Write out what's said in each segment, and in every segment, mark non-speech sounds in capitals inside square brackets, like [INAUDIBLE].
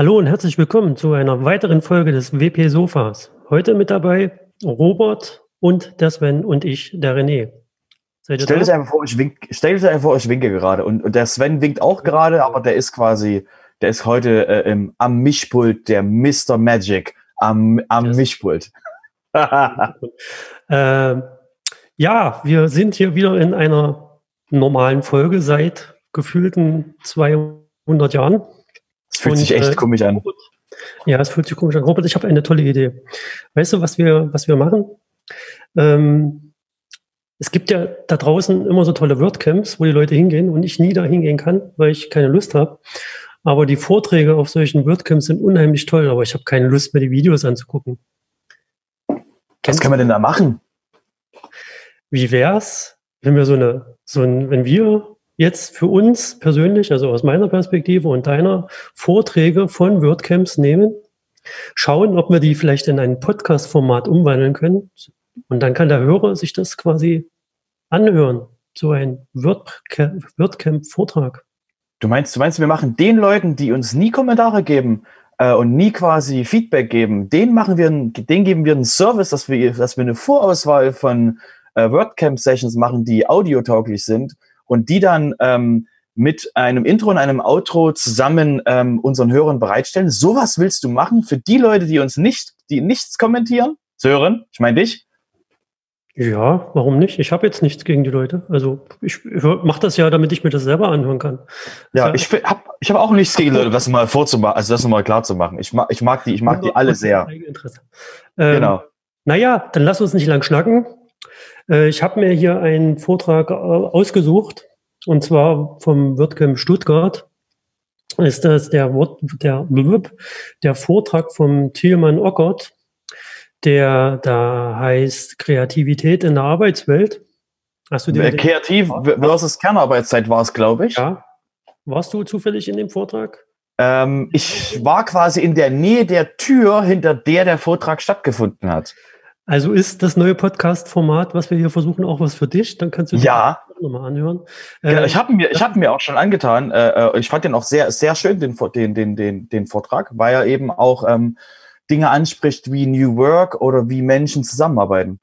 Hallo und herzlich willkommen zu einer weiteren Folge des WP Sofas. Heute mit dabei Robert und der Sven und ich, der René. Seid stell dir einfach vor, ich wink, stell dir einfach vor, ich winke gerade und, und der Sven winkt auch gerade, aber der ist quasi, der ist heute äh, im, am Mischpult, der Mr. Magic am, am Mischpult. [LAUGHS] äh, ja, wir sind hier wieder in einer normalen Folge seit gefühlten 200 Jahren. Es fühlt und, sich echt äh, komisch an. Ja, es fühlt sich komisch an. Robert, ich habe eine tolle Idee. Weißt du, was wir, was wir machen? Ähm, es gibt ja da draußen immer so tolle WordCamps, wo die Leute hingehen und ich nie da hingehen kann, weil ich keine Lust habe. Aber die Vorträge auf solchen WordCamps sind unheimlich toll, aber ich habe keine Lust mehr, die Videos anzugucken. Was kann man denn da machen? Wie wär's, wenn wir so eine, so ein, wenn wir jetzt für uns persönlich, also aus meiner Perspektive und deiner Vorträge von WordCamps nehmen, schauen, ob wir die vielleicht in ein Podcast-Format umwandeln können. Und dann kann der Hörer sich das quasi anhören, so ein WordCamp-Vortrag. Du meinst, du meinst, wir machen den Leuten, die uns nie Kommentare geben äh, und nie quasi Feedback geben, denen machen wir, denen geben wir einen Service, dass wir, dass wir eine Vorauswahl von äh, WordCamp-Sessions machen, die audiotauglich sind und die dann ähm, mit einem Intro und einem Outro zusammen ähm, unseren Hörern bereitstellen. Sowas willst du machen für die Leute, die uns nicht, die nichts kommentieren? Sören, ich meine dich. Ja, warum nicht? Ich habe jetzt nichts gegen die Leute. Also ich, ich mache das ja, damit ich mir das selber anhören kann. Ja, ja ich habe ich hab auch nichts gegen Leute, das mal vorzumachen, also das nochmal klar zu machen. Ich mag, ich mag die, ich mag die alle sehr. Ähm, genau. Naja, dann lass uns nicht lang schnacken. Äh, ich habe mir hier einen Vortrag äh, ausgesucht, und zwar vom WordCamp Stuttgart. Ist das der, der, der Vortrag vom Thielmann Ockert der da heißt Kreativität in der Arbeitswelt. Hast du den äh, Kreativ versus Kernarbeitszeit war es, glaube ich. Ja. Warst du zufällig in dem Vortrag? Ähm, ich war quasi in der Nähe der Tür, hinter der der Vortrag stattgefunden hat. Also ist das neue Podcast-Format, was wir hier versuchen, auch was für dich? Dann kannst du ja. nochmal anhören. Genau, ich habe mir, ich hab mir auch schon angetan. Äh, äh, ich fand den auch sehr, sehr schön, den, den, den, den, den Vortrag, weil er eben auch ähm, Dinge anspricht wie New Work oder wie Menschen zusammenarbeiten.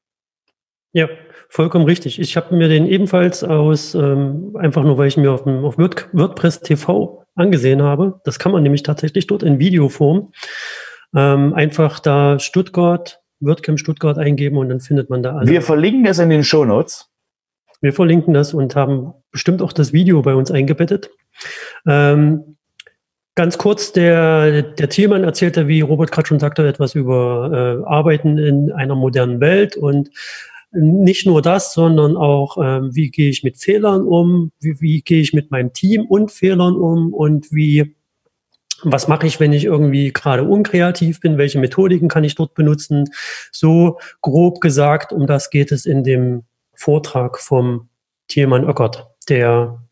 Ja, vollkommen richtig. Ich habe mir den ebenfalls aus, ähm, einfach nur weil ich mir auf, dem, auf WordPress TV angesehen habe. Das kann man nämlich tatsächlich dort in Videoform. Ähm, einfach da Stuttgart, WordCamp Stuttgart eingeben und dann findet man da alles. Wir verlinken das in den Show Notes. Wir verlinken das und haben bestimmt auch das Video bei uns eingebettet. Ähm, Ganz kurz, der, der Thielmann erzählte, wie Robert gerade schon sagte, etwas über äh, Arbeiten in einer modernen Welt und nicht nur das, sondern auch, ähm, wie gehe ich mit Fehlern um, wie, wie gehe ich mit meinem Team und Fehlern um und wie, was mache ich, wenn ich irgendwie gerade unkreativ bin, welche Methodiken kann ich dort benutzen. So grob gesagt, um das geht es in dem Vortrag vom Thielmann Ockert, der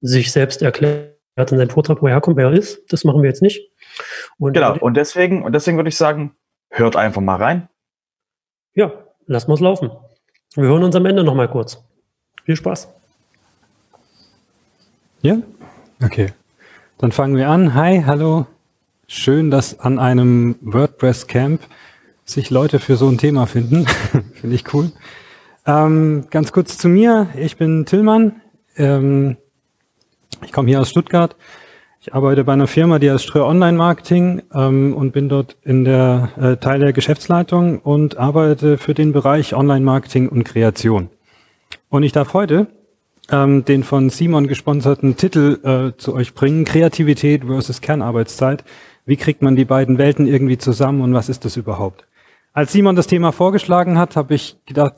sich selbst erklärt er hat in seinem Vortrag, wo er herkommt, wer er ist. Das machen wir jetzt nicht. Und genau, und deswegen, und deswegen würde ich sagen, hört einfach mal rein. Ja, lassen wir es laufen. Wir hören uns am Ende nochmal kurz. Viel Spaß. Ja? Okay. Dann fangen wir an. Hi, hallo. Schön, dass an einem WordPress-Camp sich Leute für so ein Thema finden. [LAUGHS] Finde ich cool. Ähm, ganz kurz zu mir. Ich bin Tillmann. Ähm, ich komme hier aus Stuttgart. Ich arbeite bei einer Firma, die heißt Ströer Online Marketing ähm, und bin dort in der äh, Teil der Geschäftsleitung und arbeite für den Bereich Online Marketing und Kreation. Und ich darf heute ähm, den von Simon gesponserten Titel äh, zu euch bringen, Kreativität versus Kernarbeitszeit. Wie kriegt man die beiden Welten irgendwie zusammen und was ist das überhaupt? Als Simon das Thema vorgeschlagen hat, habe ich gedacht,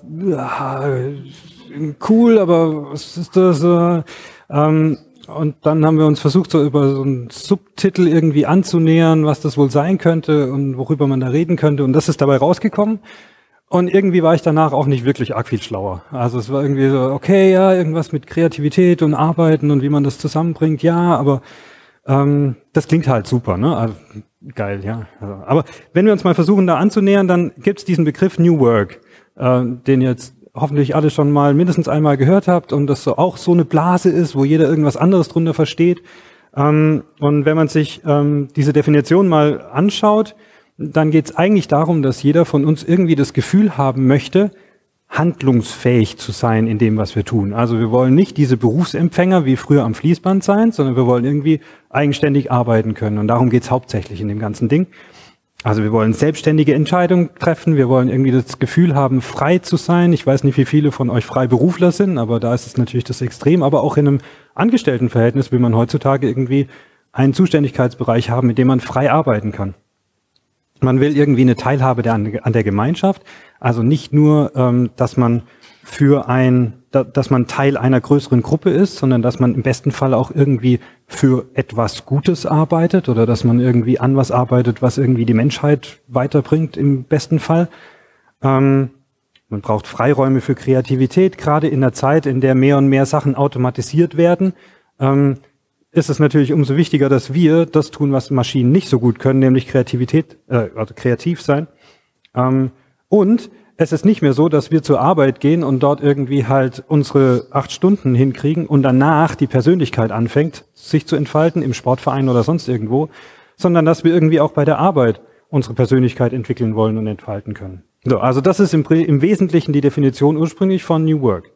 cool, aber was ist das? Ähm, und dann haben wir uns versucht, so über so einen Subtitel irgendwie anzunähern, was das wohl sein könnte und worüber man da reden könnte. Und das ist dabei rausgekommen. Und irgendwie war ich danach auch nicht wirklich arg viel schlauer. Also es war irgendwie so, okay, ja, irgendwas mit Kreativität und Arbeiten und wie man das zusammenbringt, ja, aber ähm, das klingt halt super, ne? Also, geil, ja. Also, aber wenn wir uns mal versuchen, da anzunähern, dann gibt es diesen Begriff New Work, äh, den jetzt hoffentlich alle schon mal mindestens einmal gehört habt und das so auch so eine Blase ist, wo jeder irgendwas anderes drunter versteht. Ähm, und wenn man sich ähm, diese Definition mal anschaut, dann geht es eigentlich darum, dass jeder von uns irgendwie das Gefühl haben möchte, handlungsfähig zu sein in dem, was wir tun. Also wir wollen nicht diese Berufsempfänger wie früher am Fließband sein, sondern wir wollen irgendwie eigenständig arbeiten können. Und darum geht es hauptsächlich in dem ganzen Ding. Also wir wollen selbstständige Entscheidungen treffen, wir wollen irgendwie das Gefühl haben, frei zu sein. Ich weiß nicht, wie viele von euch Freiberufler sind, aber da ist es natürlich das Extrem. Aber auch in einem Angestelltenverhältnis will man heutzutage irgendwie einen Zuständigkeitsbereich haben, mit dem man frei arbeiten kann. Man will irgendwie eine Teilhabe der, an der Gemeinschaft, also nicht nur, ähm, dass man für ein, da, dass man Teil einer größeren Gruppe ist, sondern dass man im besten Fall auch irgendwie für etwas Gutes arbeitet oder dass man irgendwie an was arbeitet, was irgendwie die Menschheit weiterbringt im besten Fall. Ähm, man braucht Freiräume für Kreativität, gerade in der Zeit, in der mehr und mehr Sachen automatisiert werden. Ähm, ist es natürlich umso wichtiger, dass wir das tun, was Maschinen nicht so gut können, nämlich Kreativität, äh, also kreativ sein. Ähm, und es ist nicht mehr so, dass wir zur Arbeit gehen und dort irgendwie halt unsere acht Stunden hinkriegen und danach die Persönlichkeit anfängt, sich zu entfalten im Sportverein oder sonst irgendwo, sondern dass wir irgendwie auch bei der Arbeit unsere Persönlichkeit entwickeln wollen und entfalten können. So, also das ist im, im Wesentlichen die Definition ursprünglich von New Work.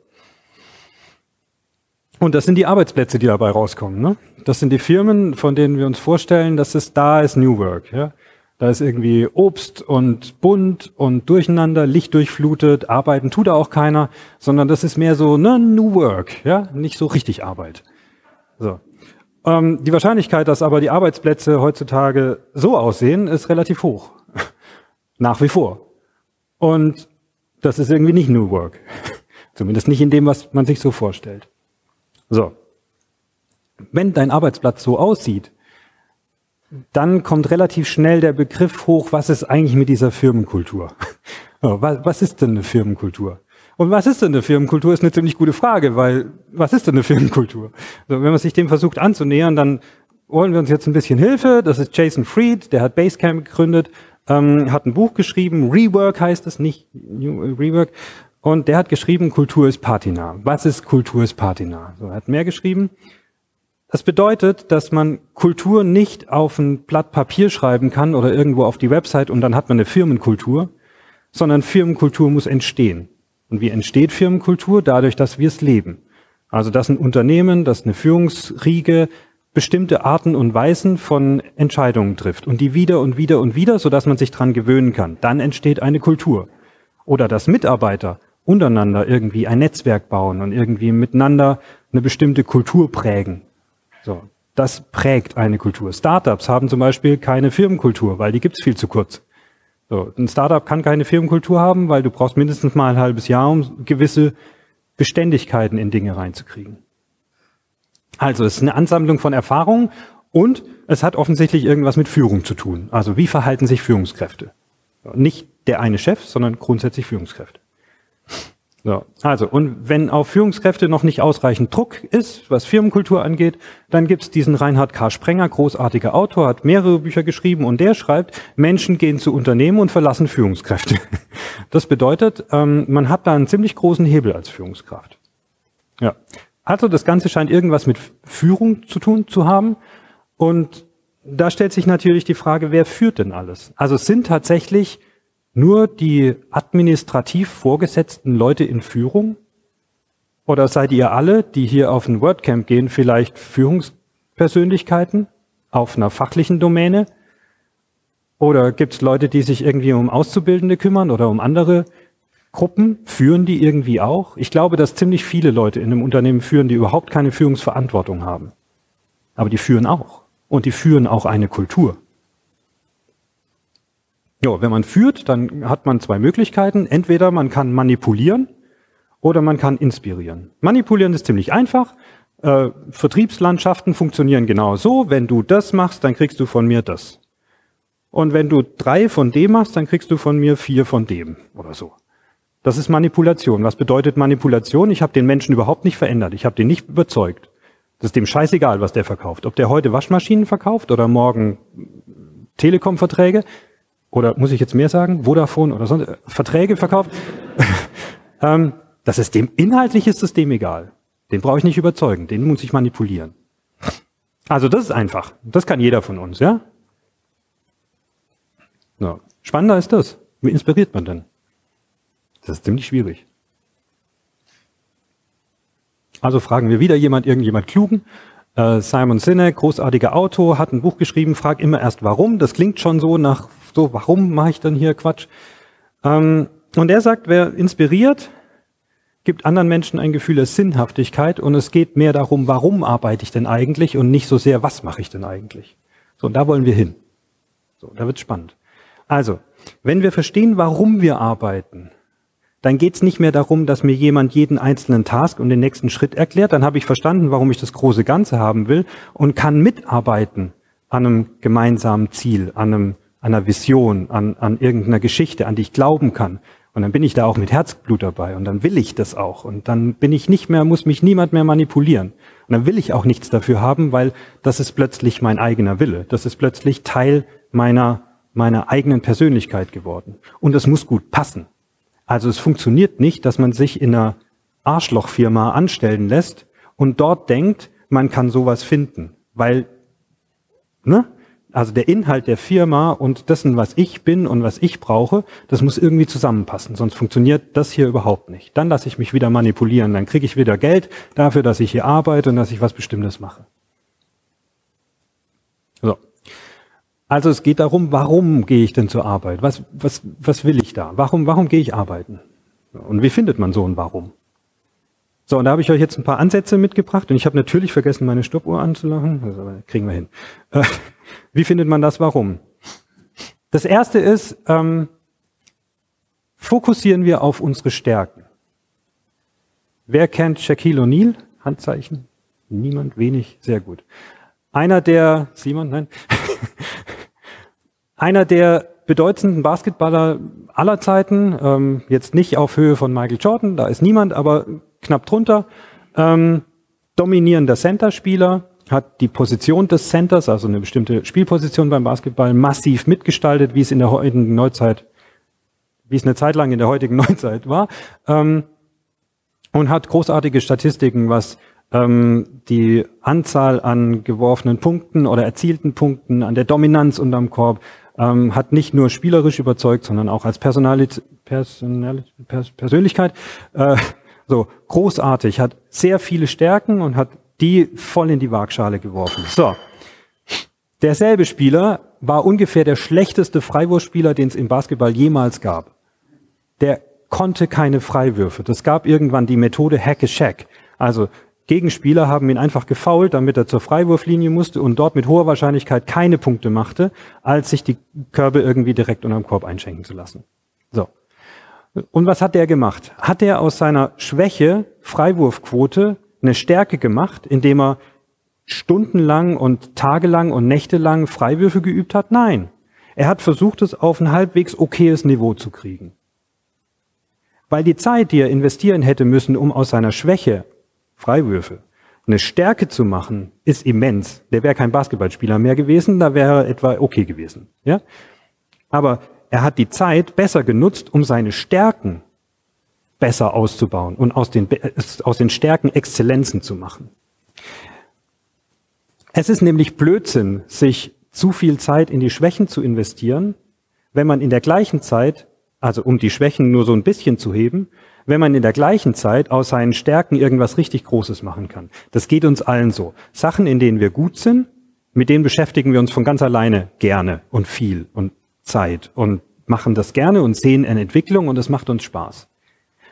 Und das sind die Arbeitsplätze, die dabei rauskommen. Ne? Das sind die Firmen, von denen wir uns vorstellen, dass es da ist New Work. Ja? Da ist irgendwie Obst und bunt und durcheinander, Licht durchflutet, arbeiten tut da auch keiner, sondern das ist mehr so ne, New Work, ja, nicht so richtig Arbeit. So. Ähm, die Wahrscheinlichkeit, dass aber die Arbeitsplätze heutzutage so aussehen, ist relativ hoch. [LAUGHS] Nach wie vor. Und das ist irgendwie nicht New Work. [LAUGHS] Zumindest nicht in dem, was man sich so vorstellt. So. Wenn dein Arbeitsplatz so aussieht, dann kommt relativ schnell der Begriff hoch, was ist eigentlich mit dieser Firmenkultur? [LAUGHS] Was ist denn eine Firmenkultur? Und was ist denn eine Firmenkultur, ist eine ziemlich gute Frage, weil was ist denn eine Firmenkultur? Also wenn man sich dem versucht anzunähern, dann wollen wir uns jetzt ein bisschen Hilfe. Das ist Jason Fried, der hat Basecamp gegründet, ähm, hat ein Buch geschrieben, Rework heißt es, nicht New, Rework. Und der hat geschrieben, Kultur ist Patina. Was ist Kultur ist Patina? So, er hat mehr geschrieben. Das bedeutet, dass man Kultur nicht auf ein Blatt Papier schreiben kann oder irgendwo auf die Website und dann hat man eine Firmenkultur, sondern Firmenkultur muss entstehen. Und wie entsteht Firmenkultur? Dadurch, dass wir es leben. Also, dass ein Unternehmen, dass eine Führungsriege bestimmte Arten und Weisen von Entscheidungen trifft und die wieder und wieder und wieder, sodass man sich dran gewöhnen kann. Dann entsteht eine Kultur. Oder dass Mitarbeiter untereinander irgendwie ein Netzwerk bauen und irgendwie miteinander eine bestimmte Kultur prägen. So, das prägt eine Kultur. Startups haben zum Beispiel keine Firmenkultur, weil die gibt's viel zu kurz. So, ein Startup kann keine Firmenkultur haben, weil du brauchst mindestens mal ein halbes Jahr, um gewisse Beständigkeiten in Dinge reinzukriegen. Also es ist eine Ansammlung von Erfahrungen und es hat offensichtlich irgendwas mit Führung zu tun. Also wie verhalten sich Führungskräfte? Nicht der eine Chef, sondern grundsätzlich Führungskräfte. So, also, und wenn auf Führungskräfte noch nicht ausreichend Druck ist, was Firmenkultur angeht, dann gibt's diesen Reinhard K. Sprenger, großartiger Autor, hat mehrere Bücher geschrieben und der schreibt, Menschen gehen zu Unternehmen und verlassen Führungskräfte. [LAUGHS] Das bedeutet, ähm, man hat da einen ziemlich großen Hebel als Führungskraft. Ja. Also das Ganze scheint irgendwas mit Führung zu tun zu haben. Und da stellt sich natürlich die Frage, wer führt denn alles? Also es sind tatsächlich nur die administrativ vorgesetzten Leute in Führung? Oder seid ihr alle, die hier auf ein WordCamp gehen, vielleicht Führungspersönlichkeiten auf einer fachlichen Domäne? Oder gibt es Leute, die sich irgendwie um Auszubildende kümmern oder um andere Gruppen? Führen die irgendwie auch? Ich glaube, dass ziemlich viele Leute in einem Unternehmen führen, die überhaupt keine Führungsverantwortung haben. Aber die führen auch. Und die führen auch eine Kultur. Ja, wenn man führt, dann hat man zwei Möglichkeiten. Entweder man kann manipulieren oder man kann inspirieren. Manipulieren ist ziemlich einfach. Äh, Vertriebslandschaften funktionieren genau so. Wenn du das machst, dann kriegst du von mir das. Und wenn du drei von dem machst, dann kriegst du von mir vier von dem oder so. Das ist Manipulation. Was bedeutet Manipulation? Ich habe den Menschen überhaupt nicht verändert. Ich habe den nicht überzeugt. Das ist dem scheißegal, was der verkauft. Ob der heute Waschmaschinen verkauft oder morgen Telekom-Verträge, oder muss ich jetzt mehr sagen, Vodafone oder sonst, äh, Verträge verkauft. [LAUGHS] ähm, das ist dem, inhaltlich ist es dem egal. Den brauche ich nicht überzeugen, den muss ich manipulieren. Also das ist einfach. Das kann jeder von uns, ja? ja. Spannender ist das. Wie inspiriert man denn? Das ist ziemlich schwierig. Also fragen wir wieder jemand, irgendjemand Klugen. Äh, Simon Sinek, großartiger Autor, hat ein Buch geschrieben, frag immer erst warum. Das klingt schon so nach, so, warum mache ich dann hier Quatsch? Ähm, und er sagt, wer inspiriert, gibt anderen Menschen ein Gefühl der Sinnhaftigkeit und es geht mehr darum, warum arbeite ich denn eigentlich und nicht so sehr, was mache ich denn eigentlich. So, und da wollen wir hin. So, da wird spannend. Also, wenn wir verstehen, warum wir arbeiten, dann geht es nicht mehr darum, dass mir jemand jeden einzelnen Task und den nächsten Schritt erklärt. Dann habe ich verstanden, warum ich das große Ganze haben will und kann mitarbeiten an einem gemeinsamen Ziel, an, einem, an einer Vision, an, an irgendeiner Geschichte, an die ich glauben kann. Und dann bin ich da auch mit Herzblut dabei und dann will ich das auch. Und dann bin ich nicht mehr, muss mich niemand mehr manipulieren. Und dann will ich auch nichts dafür haben, weil das ist plötzlich mein eigener Wille. Das ist plötzlich Teil meiner, meiner eigenen Persönlichkeit geworden. Und es muss gut passen. Also es funktioniert nicht, dass man sich in einer Arschlochfirma anstellen lässt und dort denkt, man kann sowas finden, weil, ne? Also der Inhalt der Firma und dessen, was ich bin und was ich brauche, das muss irgendwie zusammenpassen, sonst funktioniert das hier überhaupt nicht. Dann lasse ich mich wieder manipulieren, dann kriege ich wieder Geld dafür, dass ich hier arbeite und dass ich was Bestimmtes mache. So. Also es geht darum, warum gehe ich denn zur Arbeit? Was, was, was will ich da? Warum, warum gehe ich arbeiten? Und wie findet man so ein Warum? So, und da habe ich euch jetzt ein paar Ansätze mitgebracht und ich habe natürlich vergessen, meine Stoppuhr anzulachen. Das aber kriegen wir hin. Äh, [LAUGHS] wie findet man das Warum? Das erste ist, ähm, fokussieren wir auf unsere Stärken. Wer kennt Shaquille O'Neal? Handzeichen? Niemand, wenig, sehr gut. Einer der, Simon, nein, [LAUGHS] einer der bedeutendsten Basketballer aller Zeiten, ähm, jetzt nicht auf Höhe von Michael Jordan, da ist niemand, aber knapp drunter, ähm, dominierender Center-Spieler, hat die Position des Centers, also eine bestimmte Spielposition beim Basketball, massiv mitgestaltet, wie es in der heutigen Neuzeit, wie es eine Zeit lang in der heutigen [LAUGHS] Neuzeit war, ähm, und hat großartige Statistiken, was ähm, die Anzahl an geworfenen Punkten oder erzielten Punkten, an der Dominanz unterm Korb, ähm, hat nicht nur spielerisch überzeugt, sondern auch als Personalit Personalit Pers Persönlichkeit. Äh, so großartig, hat sehr viele Stärken und hat die voll in die Waagschale geworfen. So, derselbe Spieler war ungefähr der schlechteste Freiwurfspieler, den es im Basketball jemals gab. Der konnte keine Freiwürfe. Das gab irgendwann die Methode Hack a Shack. Also Gegenspieler haben ihn einfach gefault, damit er zur Freiwurflinie musste und dort mit hoher Wahrscheinlichkeit keine Punkte machte, als sich die Körbe irgendwie direkt unterm Korb einschenken zu lassen. So. Und was hat der gemacht? Hat er aus seiner Schwäche Freiwurfquote eine Stärke gemacht, indem er stundenlang und tagelang und nächtelang Freiwürfe geübt hat? Nein. Er hat versucht, es auf ein halbwegs okayes Niveau zu kriegen. Weil die Zeit, die er investieren hätte müssen, um aus seiner Schwäche Freiwürfe. Eine Stärke zu machen, ist immens. Der wäre kein Basketballspieler mehr gewesen, da wäre er etwa okay gewesen. Ja? Aber er hat die Zeit besser genutzt, um seine Stärken besser auszubauen und aus den, aus den Stärken Exzellenzen zu machen. Es ist nämlich Blödsinn, sich zu viel Zeit in die Schwächen zu investieren, wenn man in der gleichen Zeit, also um die Schwächen nur so ein bisschen zu heben, wenn man in der gleichen Zeit aus seinen Stärken irgendwas richtig Großes machen kann. Das geht uns allen so. Sachen, in denen wir gut sind, mit denen beschäftigen wir uns von ganz alleine gerne und viel und Zeit und machen das gerne und sehen eine Entwicklung und es macht uns Spaß.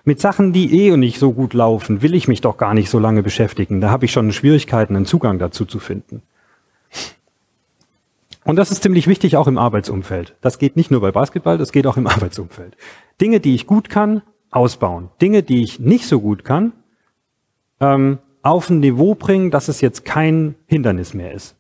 Mit Sachen, die eh und nicht so gut laufen, will ich mich doch gar nicht so lange beschäftigen. Da habe ich schon Schwierigkeiten, einen Zugang dazu zu finden. Und das ist ziemlich wichtig auch im Arbeitsumfeld. Das geht nicht nur bei Basketball, das geht auch im [LAUGHS] Arbeitsumfeld. Dinge, die ich gut kann, ausbauen. Dinge, die ich nicht so gut kann, ähm, auf ein Niveau bringen, dass es jetzt kein Hindernis mehr ist.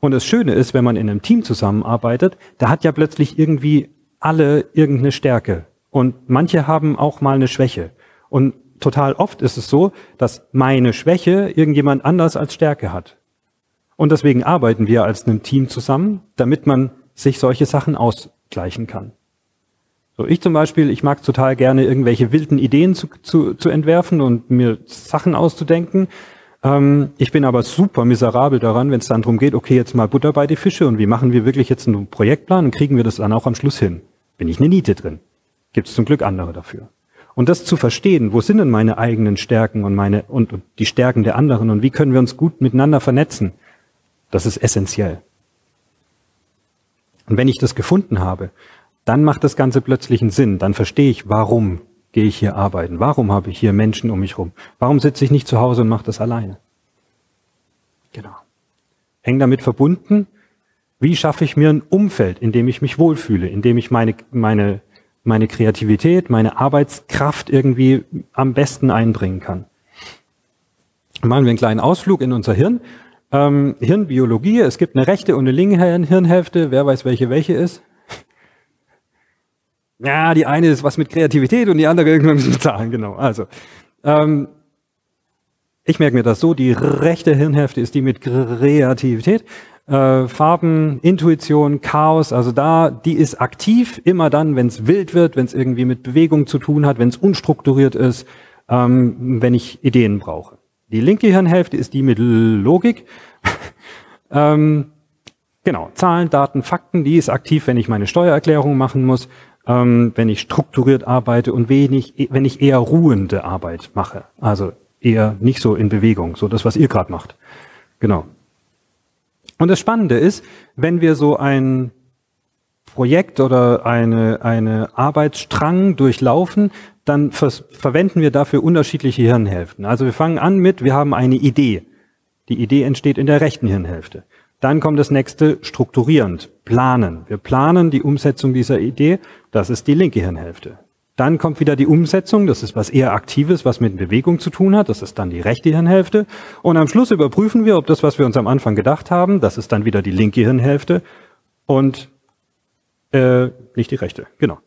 Und das Schöne ist, wenn man in einem Team zusammenarbeitet, da hat ja plötzlich irgendwie alle irgendeine Stärke. Und manche haben auch mal eine Schwäche. Und total oft ist es so, dass meine Schwäche irgendjemand anders als Stärke hat. Und deswegen arbeiten wir als einem Team zusammen, damit man sich solche Sachen ausgleichen kann. So, ich zum Beispiel, ich mag total gerne irgendwelche wilden Ideen zu, zu, zu entwerfen und mir Sachen auszudenken. Ähm, ich bin aber super miserabel daran, wenn es dann darum geht, okay, jetzt mal Butter bei die Fische und wie machen wir wirklich jetzt einen Projektplan und kriegen wir das dann auch am Schluss hin. Bin ich eine Niete drin. Gibt es zum Glück andere dafür. Und das zu verstehen, wo sind denn meine eigenen Stärken und meine und, und die Stärken der anderen und wie können wir uns gut miteinander vernetzen, das ist essentiell. Und wenn ich das gefunden habe, dann macht das Ganze plötzlich einen Sinn. Dann verstehe ich, warum gehe ich hier arbeiten? Warum habe ich hier Menschen um mich rum? Warum sitze ich nicht zu Hause und mache das alleine? Genau. Hängt damit verbunden, wie schaffe ich mir ein Umfeld, in dem ich mich wohlfühle, in dem ich meine, meine, meine Kreativität, meine Arbeitskraft irgendwie am besten einbringen kann. Machen wir einen kleinen Ausflug in unser Hirn. Ähm, Hirnbiologie, es gibt eine rechte und eine linke Hirnhälfte. Wer weiß, welche welche ist? Ja, die eine ist was mit Kreativität und die andere irgendwas mit Zahlen, genau. Also, ähm, ich merke mir das so, die rechte Hirnhälfte ist die mit Kreativität, äh, Farben, Intuition, Chaos, also da, die ist aktiv immer dann, wenn es wild wird, wenn es irgendwie mit Bewegung zu tun hat, wenn es unstrukturiert ist, ähm, wenn ich Ideen brauche. Die linke Hirnhälfte ist die mit Logik. [LAUGHS] ähm, genau, Zahlen, Daten, Fakten, die ist aktiv, wenn ich meine Steuererklärung machen muss ähm, wenn ich strukturiert arbeite und wenig, wenn ich eher ruhende Arbeit mache. Also eher nicht so in Bewegung, so das, was ihr gerade macht. Genau. Und das Spannende ist, wenn wir so ein Projekt oder eine, eine Arbeitsstrang durchlaufen, dann verwenden wir dafür unterschiedliche Hirnhälften. Also wir fangen an mit, wir haben eine Idee. Die Idee entsteht in der rechten Hirnhälfte. Dann kommt das nächste strukturierend, planen. Wir planen die Umsetzung dieser Idee, das ist die linke Hirnhälfte. Dann kommt wieder die Umsetzung, das ist was eher Aktives, was mit Bewegung zu tun hat, das ist dann die rechte Hirnhälfte. Und am Schluss überprüfen wir, ob das, was wir uns am Anfang gedacht haben, das ist dann wieder die linke Hirnhälfte und äh, nicht die rechte, genau.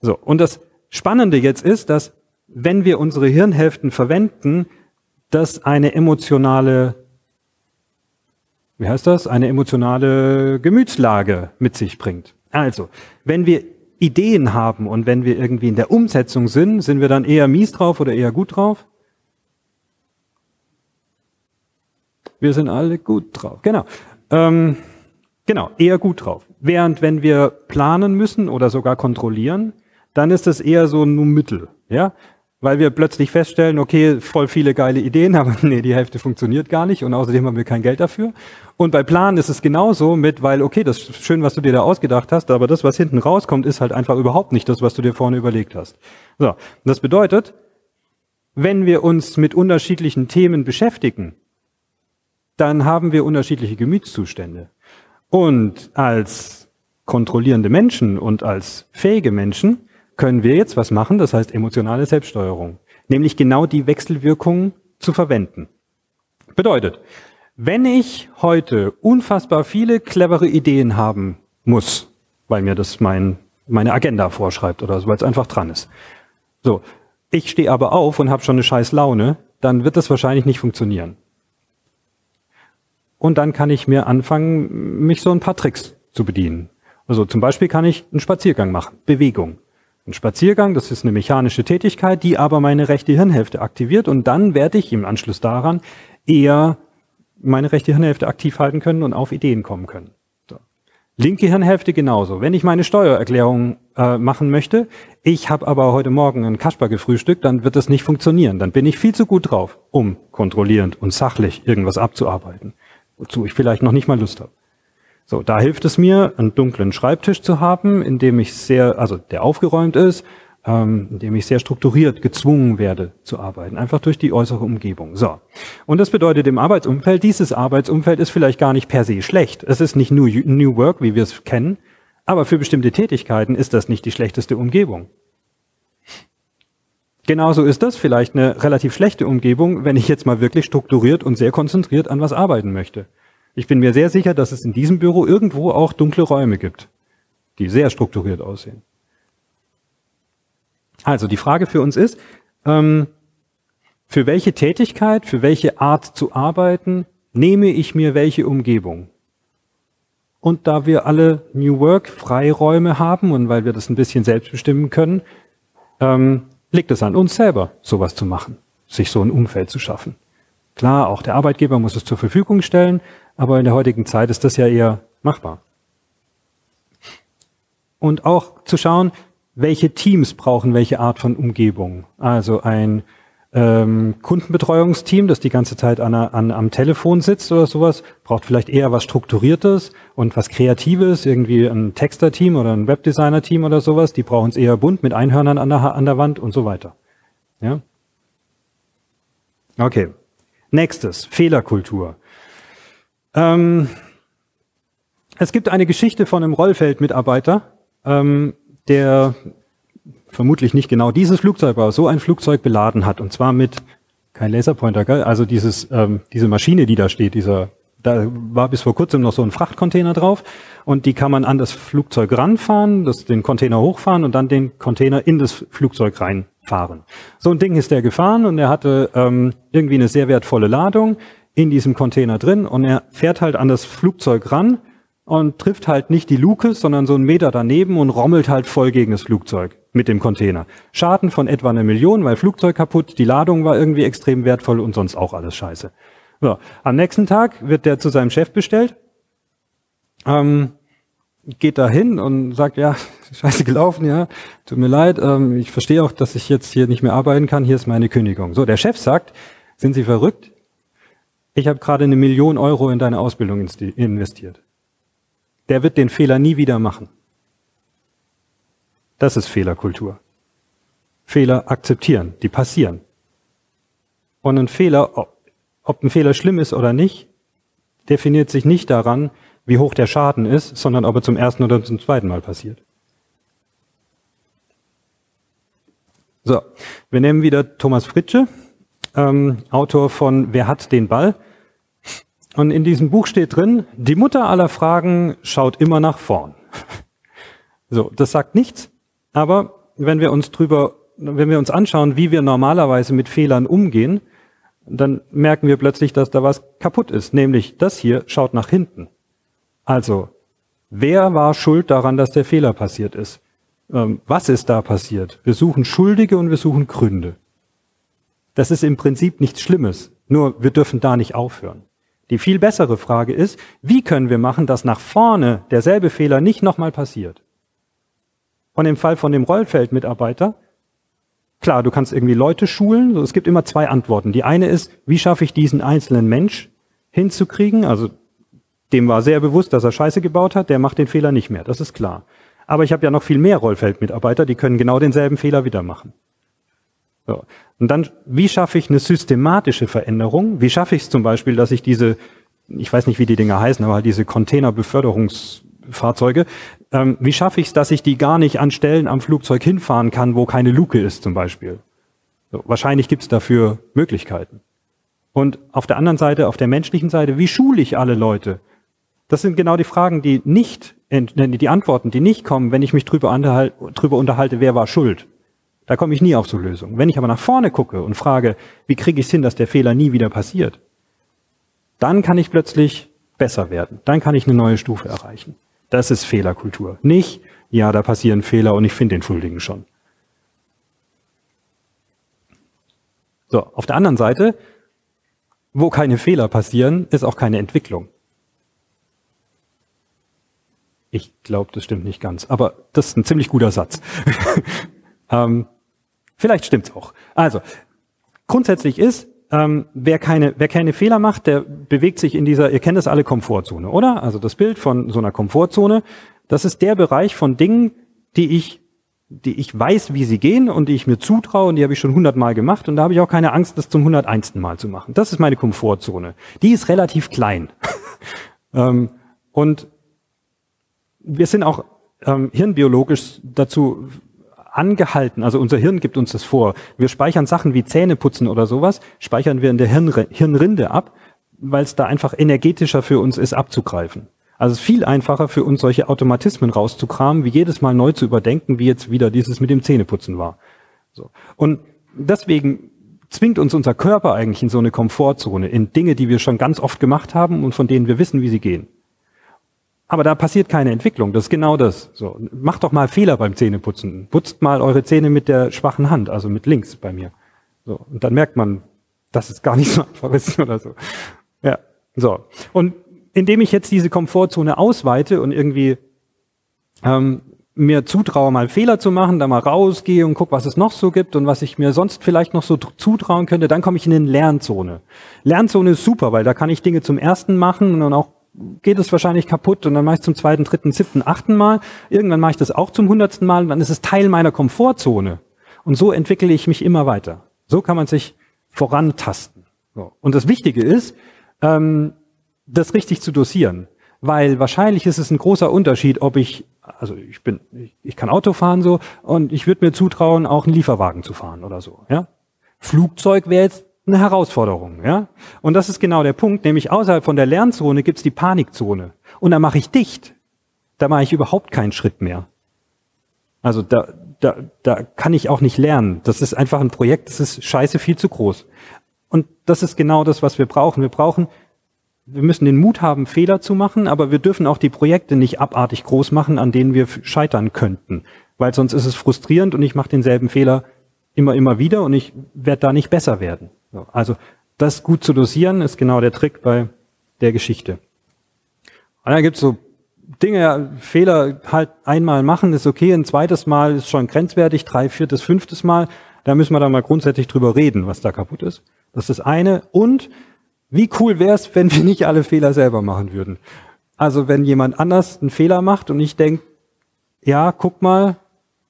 So, und das Spannende jetzt ist, dass wenn wir unsere Hirnhälften verwenden, das eine emotionale wie heißt das, eine emotionale Gemütslage mit sich bringt. Also, wenn wir Ideen haben und wenn wir irgendwie in der Umsetzung sind, sind wir dann eher mies drauf oder eher gut drauf? Wir sind alle gut drauf. Genau. Ähm, genau, eher gut drauf. Während wenn wir planen müssen oder sogar kontrollieren, dann ist es eher so nur Mittel. Ja, weil wir plötzlich feststellen, okay, voll viele geile Ideen, [LAUGHS] aber nee, die Hälfte funktioniert gar nicht und außerdem haben wir kein Geld dafür. Und bei Planen ist es genauso mit, weil, okay, das ist schön, was du dir da ausgedacht hast, aber das, was hinten rauskommt, ist halt einfach überhaupt nicht das, was du dir vorne überlegt hast. So, das bedeutet, wenn wir uns mit unterschiedlichen Themen beschäftigen, dann haben wir unterschiedliche Gemütszustände. Und als kontrollierende Menschen und als fähige Menschen können wir jetzt was machen, das heißt emotionale Selbststeuerung. Nämlich genau die Wechselwirkung zu verwenden. Bedeutet, wenn ich heute unfassbar viele clevere Ideen haben muss, weil mir das mein, meine Agenda vorschreibt oder so, weil es einfach dran ist. So, ich stehe aber auf und habe schon eine scheiß Laune, dann wird das wahrscheinlich nicht funktionieren. Und dann kann ich mir anfangen, mich so ein paar Tricks zu bedienen. Also zum Beispiel kann ich einen Spaziergang machen, Bewegung. Ein Spaziergang, das ist eine mechanische Tätigkeit, die aber meine rechte Hirnhälfte aktiviert und dann werde ich im Anschluss daran eher meine rechte Hirnhälfte aktiv halten können und auf Ideen kommen können. So. Linke Hirnhälfte genauso. Wenn ich meine Steuererklärung äh, machen möchte, ich habe aber heute Morgen einen Kasper gefrühstückt, dann wird das nicht funktionieren. Dann bin ich viel zu gut drauf, um kontrollierend und sachlich irgendwas abzuarbeiten, wozu ich vielleicht noch nicht mal Lust habe. So, da hilft es mir, einen dunklen Schreibtisch zu haben, in dem ich sehr, also der aufgeräumt ist, ähm, in dem ich sehr strukturiert gezwungen werde zu arbeiten, einfach durch die äußere Umgebung. So. Und das bedeutet im Arbeitsumfeld, dieses Arbeitsumfeld ist vielleicht gar nicht per se schlecht. Es ist nicht nur New Work, wie wir es kennen, aber für bestimmte Tätigkeiten ist das nicht die schlechteste Umgebung. Genauso ist das vielleicht eine relativ schlechte Umgebung, wenn ich jetzt mal wirklich strukturiert und sehr konzentriert an was arbeiten möchte. Ich bin mir sehr sicher, dass es in diesem Büro irgendwo auch dunkle Räume gibt, die sehr strukturiert aussehen. Also die Frage für uns ist, ähm, für welche Tätigkeit, für welche Art zu arbeiten, nehme ich mir welche Umgebung? Und da wir alle New Work Freiräume haben und weil wir das ein bisschen selbst bestimmen können, ähm, liegt es an uns selber, sowas zu machen, sich so ein Umfeld zu schaffen. Klar, auch der Arbeitgeber muss es zur Verfügung stellen, aber in der heutigen Zeit ist das ja eher machbar. Und auch zu schauen, welche Teams brauchen welche Art von Umgebung. Also ein ähm, Kundenbetreuungsteam, das die ganze Zeit an, an, am Telefon sitzt oder sowas, braucht vielleicht eher was Strukturiertes und was Kreatives, irgendwie ein Texter-Team oder ein Webdesigner-Team oder sowas. Die brauchen es eher bunt mit Einhörnern an der, an der Wand und so weiter. Ja? Okay. Nächstes, Fehlerkultur. Ähm, es gibt eine Geschichte von einem Rollfeld-Mitarbeiter, ähm, der vermutlich nicht genau dieses Flugzeug, aber so ein Flugzeug beladen hat. Und zwar mit, kein Laserpointer, gell? also dieses, ähm, diese Maschine, die da steht, dieser, da war bis vor kurzem noch so ein Frachtcontainer drauf und die kann man an das Flugzeug ranfahren, das, den Container hochfahren und dann den Container in das Flugzeug reinfahren. So ein Ding ist der gefahren und er hatte ähm, irgendwie eine sehr wertvolle Ladung in diesem Container drin und er fährt halt an das Flugzeug ran und trifft halt nicht die Luke, sondern so einen Meter daneben und rommelt halt voll gegen das Flugzeug mit dem Container. Schaden von etwa einer Million, weil Flugzeug kaputt, die Ladung war irgendwie extrem wertvoll und sonst auch alles scheiße. So, am nächsten Tag wird der zu seinem Chef bestellt, ähm, geht da hin und sagt, ja, [LAUGHS] scheiße gelaufen, ja, tut mir leid, ähm, ich verstehe auch, dass ich jetzt hier nicht mehr arbeiten kann, hier ist meine Kündigung. So, der Chef sagt, sind Sie verrückt? Ich habe gerade eine Million Euro in deine Ausbildung investiert. Der wird den Fehler nie wieder machen. Das ist Fehlerkultur. Fehler akzeptieren, die passieren. Und ein Fehler, ob ein Fehler schlimm ist oder nicht, definiert sich nicht daran, wie hoch der Schaden ist, sondern ob er zum ersten oder zum zweiten Mal passiert. So, wir nehmen wieder Thomas Fritsche, ähm, Autor von Wer hat den Ball? Und in diesem Buch steht drin, die Mutter aller Fragen schaut immer nach vorn. [LAUGHS] So, das sagt nichts, aber wenn wir uns drüber, wenn wir uns anschauen, wie wir normalerweise mit Fehlern umgehen, dann merken wir plötzlich, dass da was kaputt ist. Nämlich das hier schaut nach hinten. Also, wer war schuld daran, dass der Fehler passiert ist? Ähm, was ist da passiert? Wir suchen Schuldige und wir suchen Gründe. Das ist im Prinzip nichts Schlimmes. Nur wir dürfen da nicht aufhören. Die viel bessere Frage ist, wie können wir machen, dass nach vorne derselbe Fehler nicht nochmal passiert? Und im Fall von dem Rollfeldmitarbeiter, klar, du kannst irgendwie Leute schulen. Es gibt immer zwei Antworten. Die eine ist, wie schaffe ich diesen einzelnen Mensch hinzukriegen? Also dem war sehr bewusst, dass er Scheiße gebaut hat, der macht den Fehler nicht mehr. Das ist klar. Aber ich habe ja noch viel mehr Rollfeldmitarbeiter, die können genau denselben Fehler wieder machen. So. Und dann, wie schaffe ich eine systematische Veränderung? Wie schaffe ich es zum Beispiel, dass ich diese, ich weiß nicht, wie die Dinger heißen, aber halt diese Containerbeförderungs Fahrzeuge. Ähm, wie schaffe ich es, dass ich die gar nicht an Stellen am Flugzeug hinfahren kann, wo keine Luke ist zum Beispiel? So, wahrscheinlich gibt es dafür Möglichkeiten. Und auf der anderen Seite, auf der menschlichen Seite, wie schule ich alle Leute? Das sind genau die Fragen, die nicht, die Antworten, die nicht kommen, wenn ich mich drüber drüber unterhalte wer war schuld. Da komme ich nie auf so Lösungen. Wenn ich aber nach vorne gucke und frage, wie kriege ich es hin, dass der Fehler nie wieder passiert, dann kann ich plötzlich besser werden. Dann kann ich eine neue Stufe erreichen. Das ist Fehlerkultur. Nicht, ja, da passieren Fehler und ich finde den Schuldigen schon. So, auf der anderen Seite, wo keine Fehler passieren, ist auch keine Entwicklung. Ich glaube, das stimmt nicht ganz, aber das ist ein ziemlich guter Satz. [LAUGHS] ähm, vielleicht stimmt's auch. Also, grundsätzlich ist, ähm, wer, keine, wer keine Fehler macht, der bewegt sich in dieser, ihr kennt das alle, Komfortzone, oder? Also das Bild von so einer Komfortzone, das ist der Bereich von Dingen, die ich, die ich weiß, wie sie gehen und die ich mir zutraue und die habe ich schon hundertmal gemacht und da habe ich auch keine Angst, das zum hunderteinsten Mal zu machen. Das ist meine Komfortzone. Die ist relativ klein. [LAUGHS] ähm, und wir sind auch ähm, hirnbiologisch dazu angehalten, also unser Hirn gibt uns das vor. Wir speichern Sachen wie Zähneputzen oder sowas, speichern wir in der Hirnre Hirnrinde ab, weil es da einfach energetischer für uns ist, abzugreifen. Also es ist viel einfacher für uns, solche Automatismen rauszukramen, wie jedes Mal neu zu überdenken, wie jetzt wieder dieses mit dem Zähneputzen war. So. Und deswegen zwingt uns unser Körper eigentlich in so eine Komfortzone, in Dinge, die wir schon ganz oft gemacht haben und von denen wir wissen, wie sie gehen. Aber da passiert keine Entwicklung. Das ist genau das. So, macht doch mal Fehler beim Zähneputzen. Putzt mal eure Zähne mit der schwachen Hand, also mit links bei mir. So, und dann merkt man, dass es gar nicht so einfach ist [LAUGHS] oder so. Ja, so. Und indem ich jetzt diese Komfortzone ausweite und irgendwie ähm, mir zutraue, mal Fehler zu machen, da mal rausgehe und gucke, was es noch so gibt und was ich mir sonst vielleicht noch so zutrauen könnte, dann komme ich in eine Lernzone. Lernzone ist super, weil da kann ich Dinge zum ersten machen und dann auch geht es wahrscheinlich kaputt und dann mache ich zum zweiten, dritten, siebten, achten Mal. Irgendwann mache ich das auch zum hundertsten Mal und dann ist es Teil meiner Komfortzone. Und so entwickle ich mich immer weiter. So kann man sich vorantasten. Und das Wichtige ist, ähm, das richtig zu dosieren. Weil wahrscheinlich ist es ein großer Unterschied, ob ich also ich bin, ich, ich kann Auto fahren so und ich würde mir zutrauen, auch einen Lieferwagen zu fahren oder so. Ja, Flugzeug wäre jetzt eine Herausforderung, ja. Und das ist genau der Punkt, nämlich außerhalb von der Lernzone gibt's die Panikzone und da mache ich dicht. Da mache ich überhaupt keinen Schritt mehr. Also da, da, da kann ich auch nicht lernen. Das ist einfach ein Projekt, das ist scheiße viel zu groß. Und das ist genau das, was wir brauchen. Wir brauchen wir müssen den Mut haben, Fehler zu machen, aber wir dürfen auch die Projekte nicht abartig groß machen, an denen wir scheitern könnten. Weil sonst ist es frustrierend und ich mache denselben Fehler immer, immer wieder und ich werde da nicht besser werden. Also das gut zu dosieren ist genau der Trick bei der Geschichte. Und dann gibt's so Dinge, Fehler halt einmal machen ist okay, ein zweites Mal ist schon grenzwertig, drei, viertes, fünftes Mal, da müssen wir dann mal grundsätzlich drüber reden, was da kaputt ist. Das ist das eine. Und wie cool wäre es, wenn wir nicht alle Fehler selber machen würden? Also wenn jemand anders einen Fehler macht und ich denke, ja, guck mal,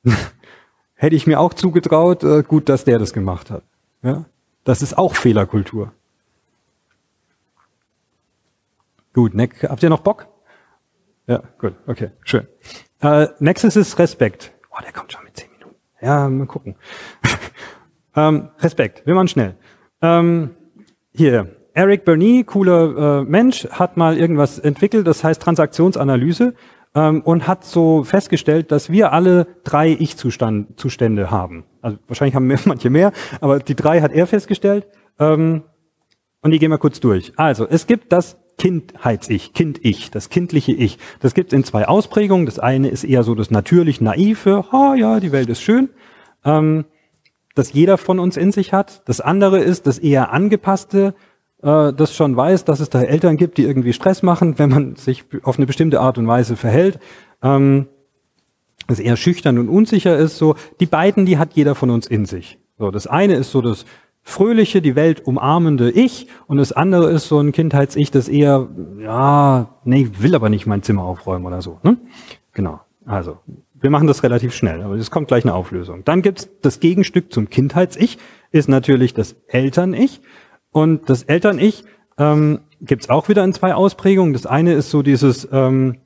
[LAUGHS] hätte ich mir auch zugetraut, äh, gut, dass der das gemacht hat. Ja? Das ist auch Fehlerkultur. Gut, neck, habt ihr noch Bock? Ja, gut, okay, schön. Äh, nächstes ist Respekt. Oh, der kommt schon mit zehn Minuten. Ja, mal gucken. [LAUGHS] ähm, Respekt, wir machen schnell. Ähm, hier, Eric Bernie, cooler äh, Mensch, hat mal irgendwas entwickelt, das heißt Transaktionsanalyse ähm, und hat so festgestellt, dass wir alle drei Ich-Zustände haben. Also wahrscheinlich haben mehr, [LAUGHS] manche mehr, aber die drei hat er festgestellt. Ähm, und die gehen wir kurz durch. Also es gibt das Kindheits-Ich, Kind-Ich, das kindliche Ich. Das gibt es in zwei Ausprägungen. Das eine ist eher so das natürlich naive, ha ja, die Welt ist schön. Ähm, das jeder von uns in sich hat. Das andere ist das eher angepasste, äh, das schon weiß, dass es da Eltern gibt, die irgendwie Stress machen, wenn man sich auf eine bestimmte Art und Weise verhält. Ähm, das eher schüchtern und unsicher ist, so die beiden, die hat jeder von uns in sich. So, das eine ist so das fröhliche, die Welt umarmende Ich und das andere ist so ein Kindheits-Ich, das eher, ja, nee, will aber nicht mein Zimmer aufräumen oder so. Ne? Genau. Also, wir machen das relativ schnell, aber es kommt gleich eine Auflösung. Dann gibt's das Gegenstück zum Kindheits-Ich, ist natürlich das Eltern-Ich. Und das Eltern-Ich ähm, gibt auch wieder in zwei Ausprägungen. Das eine ist so dieses, ähm,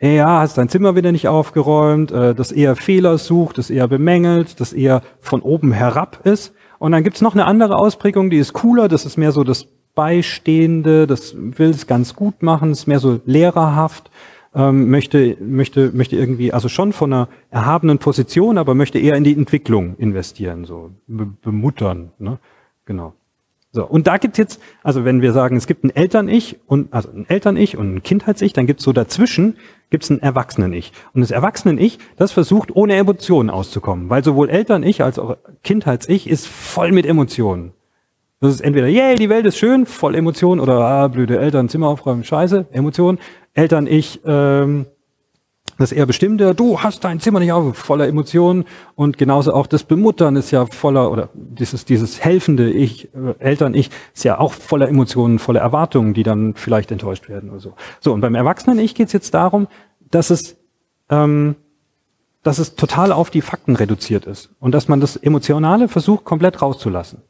ja, hast dein Zimmer wieder nicht aufgeräumt, äh, das eher Fehler sucht, das eher bemängelt, das eher von oben herab ist. Und dann gibt's noch eine andere Ausprägung, die ist cooler, das ist mehr so das Beistehende, das will es ganz gut machen, ist mehr so lehrerhaft, ähm, möchte, möchte, möchte irgendwie, also schon von einer erhabenen Position, aber möchte eher in die Entwicklung investieren, so bemuttern. Ne? Genau. So, und da gibt's jetzt, also wenn wir sagen, es gibt ein Eltern-Ich und also ein Eltern-Ich und ein Kindheits-Ich, dann gibt's so dazwischen gibt's ein Erwachsenen-Ich. Und das Erwachsenen-Ich, das versucht ohne Emotionen auszukommen, weil sowohl Eltern-Ich als auch Kindheits-Ich ist voll mit Emotionen. Das ist entweder, yay, die Welt ist schön, voll Emotionen, oder ah, blöde Eltern, Zimmer aufräumen, scheiße, Emotionen. Eltern-Ich, ähm, das eher bestimmte, du hast dein Zimmer nicht auf, voller Emotionen und genauso auch das Bemuttern ist ja voller, oder dieses, dieses helfende Ich, äh, Eltern-Ich ist ja auch voller Emotionen, voller Erwartungen, die dann vielleicht enttäuscht werden oder so. So, und beim Erwachsenen-Ich geht es jetzt darum, dass es, ähm, dass es total auf die Fakten reduziert ist und dass man das Emotionale versucht, komplett rauszulassen.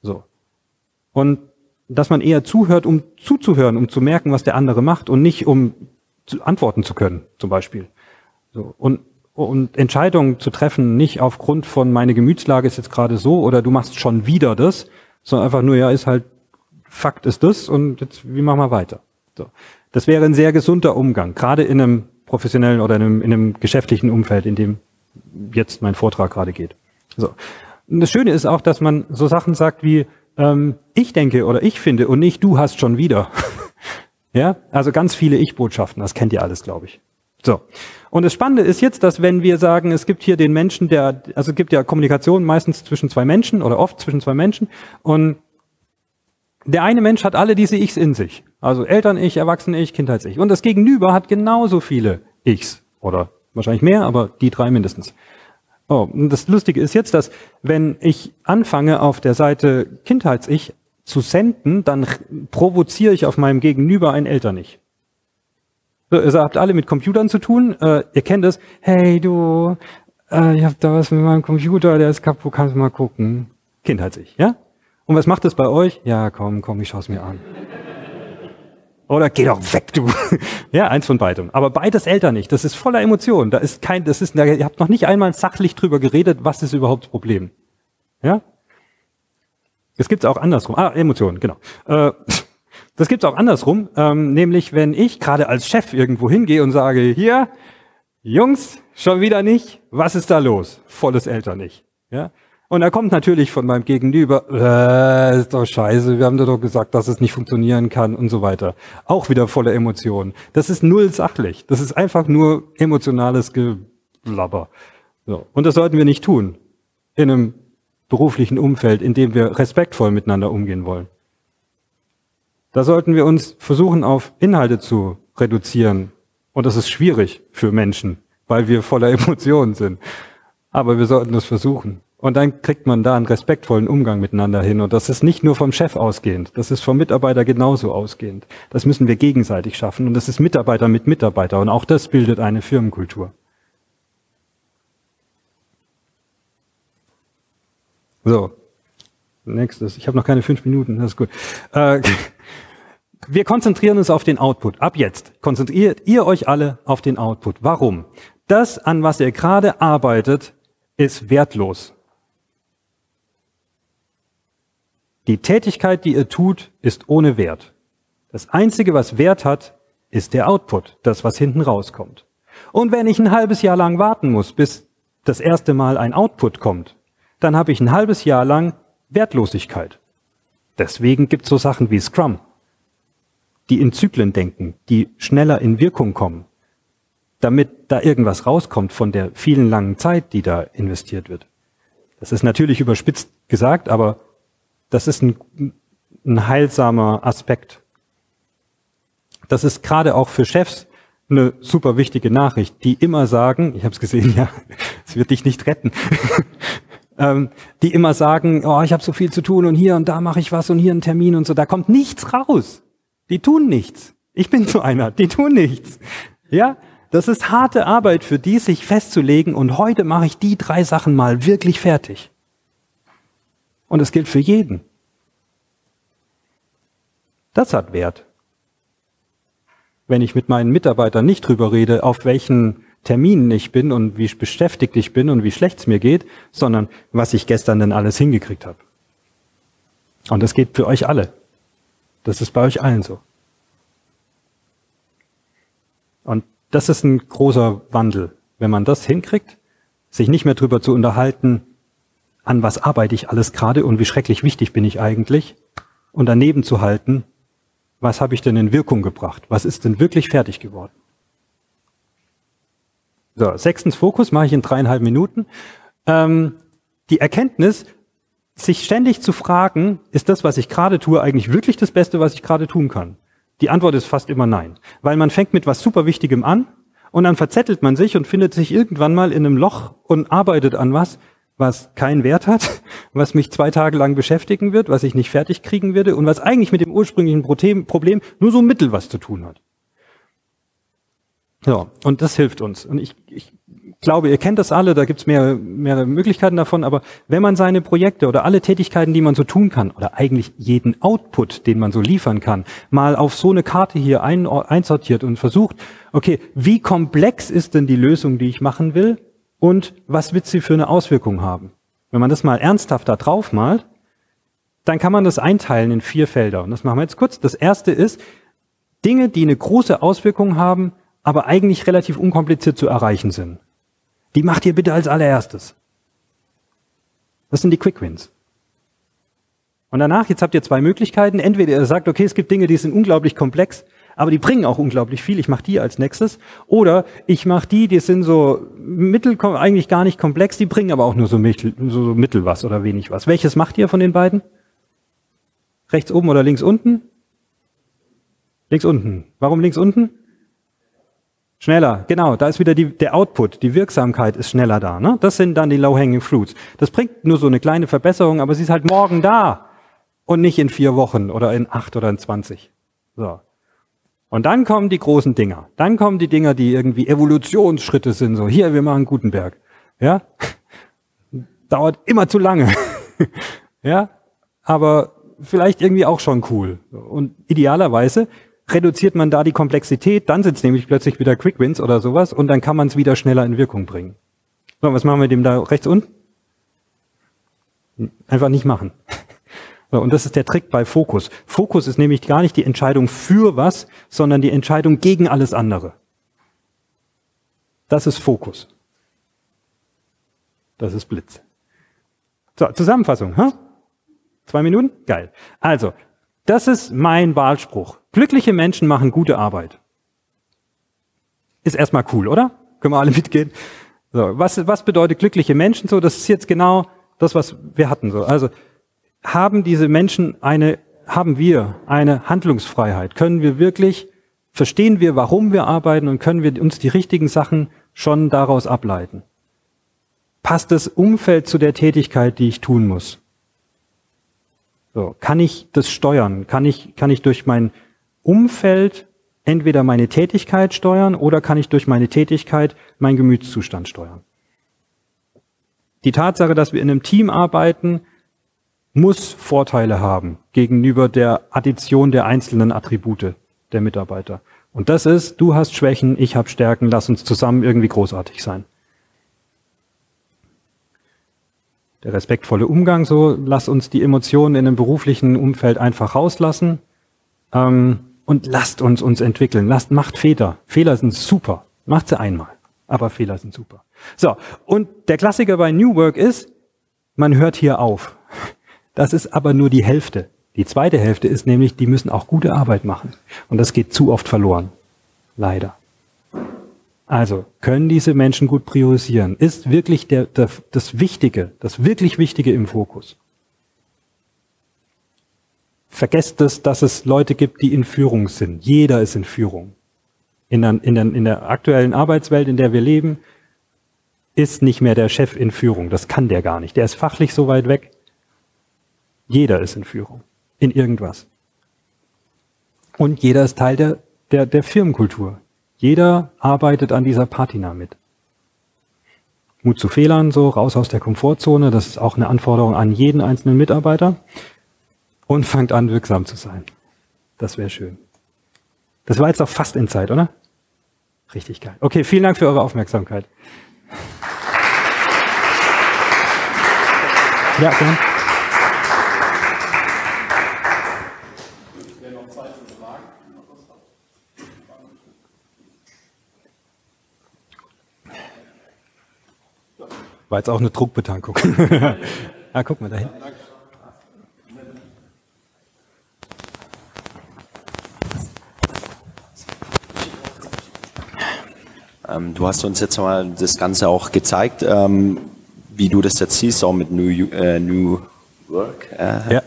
So. Und dass man eher zuhört, um zuzuhören, um zu merken, was der andere macht und nicht um zu, antworten zu können, zum Beispiel. So, und, und Entscheidungen zu treffen, nicht aufgrund von meine Gemütslage ist jetzt gerade so oder du machst schon wieder das, sondern einfach nur, ja, ist halt, Fakt ist das und jetzt, wie machen wir weiter? So. Das wäre ein sehr gesunder Umgang, gerade in einem professionellen oder in einem, in einem geschäftlichen Umfeld, in dem jetzt mein Vortrag gerade geht. So. Und das Schöne ist auch, dass man so Sachen sagt wie, ähm, ich denke oder ich finde und nicht du hast schon wieder. [LAUGHS] Ja, also ganz viele Ich-Botschaften, das kennt ihr alles, glaube ich. So. Und das Spannende ist jetzt, dass wenn wir sagen, es gibt hier den Menschen, der, also es gibt ja Kommunikation meistens zwischen zwei Menschen oder oft zwischen zwei Menschen und der eine Mensch hat alle diese Ichs in sich. Also Eltern-Ich, Erwachsene-Ich, Kindheits-Ich. Und das Gegenüber hat genauso viele Ichs. Oder wahrscheinlich mehr, aber die drei mindestens. Oh, und das Lustige ist jetzt, dass wenn ich anfange auf der Seite Kindheits-Ich zu senden, dann provoziere ich auf meinem Gegenüber ein Eltern-Ich. So, ihr habt alle mit Computern zu tun, äh, ihr kennt es. Hey du, äh, ich hab da was mit meinem Computer, der ist kaputt, kannst du mal gucken. Kindheits-Ich, ja? Und was macht es bei euch? Ja, komm, komm, ich schau's mir an. Oder geh doch weg, du. [LAUGHS] ja, eins von beidem. Aber beides Eltern nicht. Das ist voller Emotionen. Da ist kein, das ist, ihr habt noch nicht einmal sachlich drüber geredet, was ist überhaupt das Problem. Ja? Das gibt's auch andersrum. Ah, Emotionen, genau. Äh, [LAUGHS] das gibt's auch andersrum, ähm, nämlich wenn ich gerade als Chef irgendwo hingehe und sage, hier, Jungs, schon wieder nicht, was ist da los? Volles Eltern nicht. Ja? Und er kommt natürlich von meinem Gegenüber, äh, ist doch scheiße, wir haben dir doch gesagt, dass es nicht funktionieren kann und so weiter. Auch wieder voller Emotionen. Das ist null sachlich. Das ist einfach nur emotionales Geblabber. So. Und das sollten wir nicht tun. In einem beruflichen Umfeld, in dem wir respektvoll miteinander umgehen wollen. Da sollten wir uns versuchen, auf Inhalte zu reduzieren. Und das ist schwierig für Menschen, weil wir voller [LAUGHS] Emotionen sind. Aber wir sollten das versuchen. Und dann kriegt man da einen respektvollen Umgang miteinander hin. Und das ist nicht nur vom Chef ausgehend, das ist vom Mitarbeiter genauso ausgehend. Das müssen wir gegenseitig schaffen. Und das ist Mitarbeiter mit Mitarbeiter. Und auch das bildet eine Firmenkultur. So, nächstes. Ich habe noch keine fünf Minuten, das ist gut. Äh, [LAUGHS] wir konzentrieren uns auf den Output. Ab jetzt konzentriert ihr euch alle auf den Output. Warum? Das, an was ihr gerade arbeitet, ist wertlos. Die Tätigkeit, die ihr tut, ist ohne Wert. Das Einzige, was Wert hat, ist der Output, das, was hinten rauskommt. Und wenn ich ein halbes Jahr lang warten muss, bis das erste Mal ein Output kommt, dann habe ich ein halbes Jahr lang Wertlosigkeit. Deswegen gibt es so Sachen wie Scrum, die in Zyklen denken, die schneller in Wirkung kommen, damit da irgendwas rauskommt von der vielen langen Zeit, die da investiert wird. Das ist natürlich überspitzt gesagt, aber das ist ein, ein heilsamer Aspekt. Das ist gerade auch für Chefs eine super wichtige Nachricht, die immer sagen, ich habe es gesehen, [LAUGHS] ja, es wird dich nicht retten, ähm, die immer sagen, oh, ich habe so viel zu tun und hier und da mache ich was und hier einen Termin und so, da kommt nichts raus. Die tun nichts. Ich bin so einer, die tun nichts. Ja, das ist harte Arbeit für die, sich festzulegen und heute mache ich die drei Sachen mal wirklich fertig. Und es gilt für jeden. Das hat Wert. Wenn ich mit meinen Mitarbeitern nicht drüber rede, auf welchen Terminen ich bin und wie beschäftigt ich bin und wie schlecht es mir geht, sondern was ich gestern denn alles hingekriegt habe. Und das geht für euch alle. Das ist bei euch allen so. Und das ist ein großer Wandel. Wenn man das hinkriegt, sich nicht mehr drüber zu unterhalten, an was arbeite ich alles gerade und wie schrecklich wichtig bin ich eigentlich, und daneben zu halten, was habe ich denn in Wirkung gebracht? Was ist denn wirklich fertig geworden? So, sechstens Fokus mache ich in dreieinhalb Minuten. Ähm, die Erkenntnis, sich ständig zu fragen, ist das, was ich gerade tue, eigentlich wirklich das Beste, was ich gerade tun kann? Die Antwort ist fast immer nein. Weil man fängt mit was super Wichtigem an und dann verzettelt man sich und findet sich irgendwann mal in einem Loch und arbeitet an was, was keinen Wert hat, [LAUGHS] was mich zwei Tage lang beschäftigen wird, was ich nicht fertig kriegen werde und was eigentlich mit dem ursprünglichen Problem nur so mittel was zu tun hat. Ja, und das hilft uns. Und ich, ich glaube, ihr kennt das alle, da gibt's mehr, mehrere Möglichkeiten davon, aber wenn man seine Projekte oder alle Tätigkeiten, die man so tun kann, oder eigentlich jeden Output, den man so liefern kann, mal auf so eine Karte hier ein, einsortiert und versucht, okay, wie komplex ist denn die Lösung, die ich machen will? und was wird sie für eine Auswirkung haben. Wenn man das mal ernsthaft da drauf malt, dann kann man das einteilen in vier Felder. Und das machen wir jetzt kurz. Das erste ist Dinge, die eine große Auswirkung haben, aber eigentlich relativ unkompliziert zu erreichen sind. Die macht ihr bitte als allererstes. Das sind die Quick Wins. Und danach, jetzt habt ihr zwei Möglichkeiten. Entweder ihr sagt, okay, es gibt Dinge, die sind unglaublich komplex, aber die bringen auch unglaublich viel. Ich mache die als nächstes. Oder ich mache die, die sind so mittel, eigentlich gar nicht komplex, die bringen aber auch nur so mittel, so mittel was oder wenig was. Welches macht ihr von den beiden? Rechts oben oder links unten? Links unten. Warum links unten? Schneller, genau, da ist wieder die, der Output, die Wirksamkeit ist schneller da. Ne? Das sind dann die Low-Hanging Fruits. Das bringt nur so eine kleine Verbesserung, aber sie ist halt morgen da und nicht in vier Wochen oder in acht oder in zwanzig. So. Und dann kommen die großen Dinger. Dann kommen die Dinger, die irgendwie Evolutionsschritte sind. So, hier, wir machen Gutenberg. Ja? [LAUGHS] Dauert immer zu lange. [LAUGHS] ja? Aber vielleicht irgendwie auch schon cool. Und idealerweise reduziert man da die Komplexität, dann sind es nämlich plötzlich wieder Quick Wins oder sowas und dann kann man es wieder schneller in Wirkung bringen. So, was machen wir dem da rechts unten? Einfach nicht machen. [LAUGHS] So, und das ist der Trick bei Fokus. Fokus ist nämlich gar nicht die Entscheidung für was, sondern die Entscheidung gegen alles andere. Das ist Fokus. Das ist Blitz. So, Zusammenfassung. Huh? Zwei Minuten? Geil. Also, das ist mein Wahlspruch. Glückliche Menschen machen gute Arbeit. Ist erstmal cool, oder? Können wir alle [LAUGHS] mitgehen? So, was, was bedeutet glückliche Menschen so? Das ist jetzt genau das, was wir hatten. So. Also haben diese Menschen eine, haben wir eine Handlungsfreiheit? Können wir wirklich, verstehen wir, warum wir arbeiten und können wir uns die richtigen Sachen schon daraus ableiten? Passt das Umfeld zu der Tätigkeit, die ich tun muss? So, kann ich das steuern? Kann ich, kann ich durch mein Umfeld entweder meine Tätigkeit steuern oder kann ich durch meine Tätigkeit meinen Gemütszustand steuern? Die Tatsache, dass wir in einem Team arbeiten, muss Vorteile haben gegenüber der Addition der einzelnen Attribute der Mitarbeiter. Und das ist, du hast Schwächen, ich habe Stärken, lass uns zusammen irgendwie großartig sein. Der respektvolle Umgang so, lass uns die Emotionen in einem beruflichen Umfeld einfach rauslassen ähm, und lasst uns uns entwickeln. Lasst, macht Fehler. Fehler sind super. Macht sie einmal. Aber Fehler sind super. So, und der Klassiker bei New Work ist, man hört hier auf. Das ist aber nur die Hälfte. Die zweite Hälfte ist nämlich, die müssen auch gute Arbeit machen. Und das geht zu oft verloren. Leider. Also können diese Menschen gut priorisieren? Ist wirklich der, der, das Wichtige, das wirklich Wichtige im Fokus? Vergesst es, dass es Leute gibt, die in Führung sind. Jeder ist in Führung. In der, in, der, in der aktuellen Arbeitswelt, in der wir leben, ist nicht mehr der Chef in Führung. Das kann der gar nicht. Der ist fachlich so weit weg. Jeder ist in Führung. In irgendwas. Und jeder ist Teil der, der, der Firmenkultur. Jeder arbeitet an dieser Patina mit. Mut zu Fehlern, so raus aus der Komfortzone, das ist auch eine Anforderung an jeden einzelnen Mitarbeiter. Und fangt an, wirksam zu sein. Das wäre schön. Das war jetzt auch fast in Zeit, oder? Richtig geil. Okay, vielen Dank für eure Aufmerksamkeit. Ja, gerne. War jetzt auch eine Druckbetankung. [LAUGHS] ah, guck mal dahin. Ähm, du hast uns jetzt mal das Ganze auch gezeigt, ähm, wie du das jetzt siehst, auch mit New, äh, New Work. Äh, ja.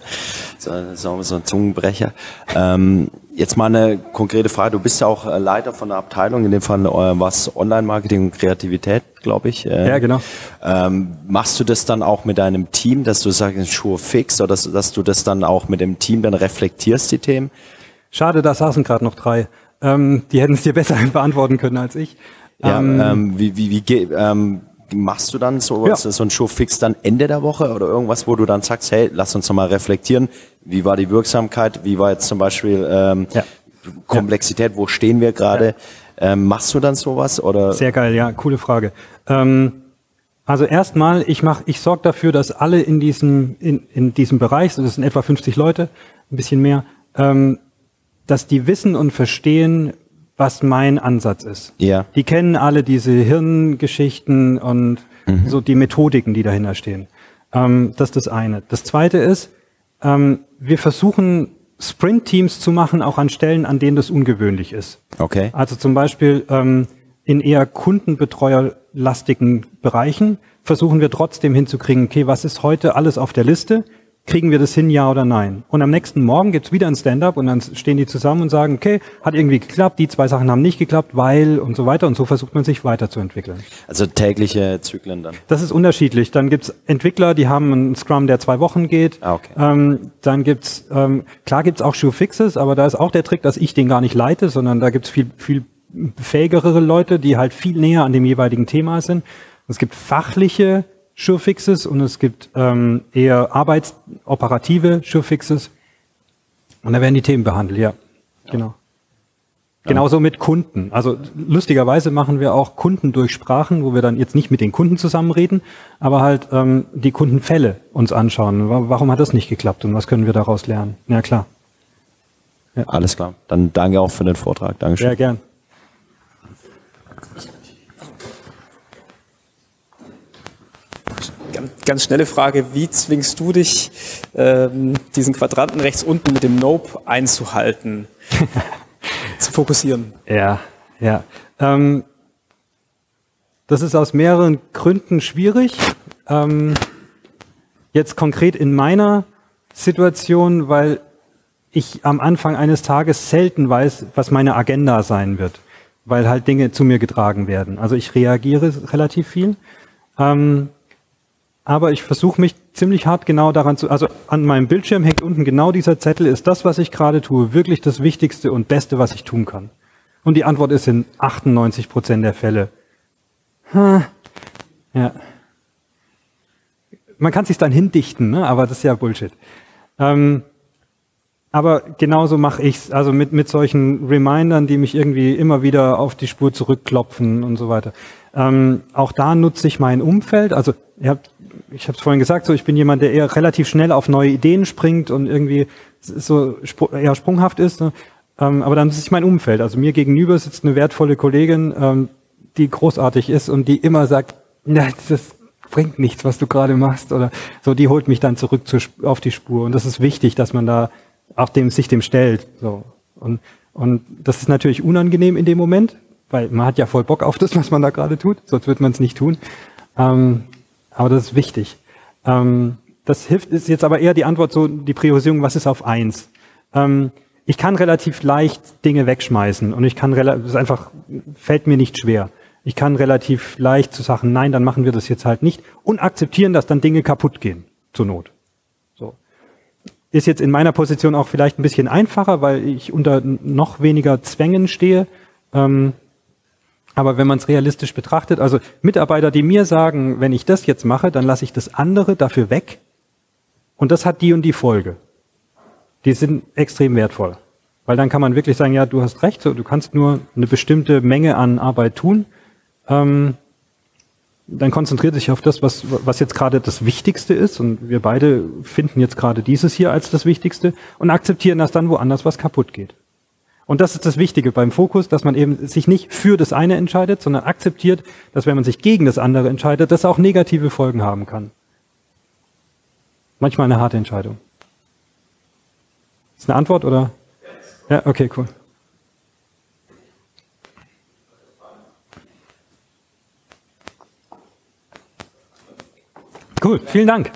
So, so, so ein Zungenbrecher. Ähm, Jetzt mal eine konkrete Frage. Du bist ja auch äh, Leiter von der Abteilung, in dem Fall äh, was Online-Marketing und Kreativität, glaube ich. Äh, ja, genau. Ähm, machst du das dann auch mit deinem Team, dass du sagst, Schuhe fix oder dass, dass, du das dann auch mit dem Team dann reflektierst, die Themen? Schade, da saßen gerade noch drei. Ähm, die hätten es dir [LAUGHS] besser beantworten können als ich. Ja, ähm, ähm wie, wie, wie ähm, machst du dann so, ja. so ein Showfix dann Ende der Woche oder irgendwas, wo du dann sagst, hey, lass uns nochmal reflektieren, wie war die Wirksamkeit, wie war jetzt zum Beispiel ähm, ja. Komplexität, wo stehen wir gerade? Ja. Ähm, machst du dann sowas oder? Sehr geil, ja, coole Frage. Ähm, also erstmal, ich mach, ich sorge dafür, dass alle in diesem in, in diesem Bereich, das sind etwa 50 Leute, ein bisschen mehr, ähm, dass die wissen und verstehen, was mein Ansatz ist. Ja. Die kennen alle diese Hirngeschichten und mhm. so die Methodiken, die dahinter stehen. Ähm, das ist das eine. Das zweite ist, ähm, wir versuchen Sprint-Teams zu machen, auch an Stellen, an denen das ungewöhnlich ist. Okay. Also zum Beispiel ähm, in eher kundenbetreuerlastigen Bereichen versuchen wir trotzdem hinzukriegen, okay, was ist heute alles auf der Liste? Kriegen wir das hin, ja oder nein? Und am nächsten Morgen gibt's wieder ein Stand-up und dann stehen die zusammen und sagen, okay, hat irgendwie geklappt, die zwei Sachen haben nicht geklappt, weil und so weiter. Und so versucht man sich weiterzuentwickeln. Also tägliche Zyklen dann? Das ist unterschiedlich. Dann gibt's Entwickler, die haben einen Scrum, der zwei Wochen geht. Ah, okay. Ähm, dann gibt's ähm, klar gibt's auch Shoe Fixes, aber da ist auch der Trick, dass ich den gar nicht leite, sondern da gibt's viel, viel fähigere Leute, die halt viel näher an dem jeweiligen Thema sind. Es gibt fachliche Surefixes und es gibt ähm, eher arbeitsoperative Surefixes. Und da werden die Themen behandelt, ja. Genau. Genauso mit Kunden. Also lustigerweise machen wir auch Kundendurchsprachen, wo wir dann jetzt nicht mit den Kunden zusammenreden, aber halt ähm, die Kundenfälle uns anschauen. Warum hat das nicht geklappt und was können wir daraus lernen? Ja klar. Ja. Alles klar. Dann danke auch für den Vortrag. Dankeschön. Sehr gern. Ganz schnelle Frage, wie zwingst du dich, ähm, diesen Quadranten rechts unten mit dem Nope einzuhalten, [LAUGHS] zu fokussieren? Ja, ja. Ähm, das ist aus mehreren Gründen schwierig. Ähm, jetzt konkret in meiner Situation, weil ich am Anfang eines Tages selten weiß, was meine Agenda sein wird, weil halt Dinge zu mir getragen werden. Also ich reagiere relativ viel. Ähm, aber ich versuche mich ziemlich hart genau daran zu, also an meinem Bildschirm hängt unten genau dieser Zettel, ist das, was ich gerade tue, wirklich das Wichtigste und Beste, was ich tun kann? Und die Antwort ist in 98 Prozent der Fälle. Ha, ja. Man kann sich dann hindichten, ne? aber das ist ja Bullshit. Ähm, aber genauso mache ich's, also mit, mit solchen Remindern, die mich irgendwie immer wieder auf die Spur zurückklopfen und so weiter. Ähm, auch da nutze ich mein Umfeld. Also ihr habt ich habe es vorhin gesagt, so ich bin jemand, der eher relativ schnell auf neue Ideen springt und irgendwie so eher sprunghaft ist. Ne? Ähm, aber dann ist es mein Umfeld. Also mir gegenüber sitzt eine wertvolle Kollegin, ähm, die großartig ist und die immer sagt, na, das bringt nichts, was du gerade machst. Oder so, die holt mich dann zurück zur, auf die Spur. Und das ist wichtig, dass man da auch dem, sich dem stellt. So. Und, und das ist natürlich unangenehm in dem Moment, weil man hat ja voll Bock auf das, was man da gerade tut, sonst wird man es nicht tun. Ähm, aber das ist wichtig. Ähm, das hilft, ist jetzt aber eher die Antwort so, die Priorisierung, was ist auf eins? Ähm, ich kann relativ leicht Dinge wegschmeißen und ich kann relativ, ist einfach, fällt mir nicht schwer. Ich kann relativ leicht zu sagen, nein, dann machen wir das jetzt halt nicht und akzeptieren, dass dann Dinge kaputt gehen, zur Not. So. Ist jetzt in meiner Position auch vielleicht ein bisschen einfacher, weil ich unter noch weniger Zwängen stehe. Ähm, aber wenn man es realistisch betrachtet, also Mitarbeiter, die mir sagen, wenn ich das jetzt mache, dann lasse ich das andere dafür weg und das hat die und die Folge. Die sind extrem wertvoll. Weil dann kann man wirklich sagen, ja, du hast recht, du kannst nur eine bestimmte Menge an Arbeit tun. Ähm, dann konzentriert sich auf das, was, was jetzt gerade das Wichtigste ist. Und wir beide finden jetzt gerade dieses hier als das Wichtigste und akzeptieren, dass dann woanders was kaputt geht. Und das ist das Wichtige beim Fokus, dass man eben sich nicht für das eine entscheidet, sondern akzeptiert, dass wenn man sich gegen das andere entscheidet, das auch negative Folgen haben kann. Manchmal eine harte Entscheidung. Ist eine Antwort oder? Ja, okay, cool. Cool, vielen Dank.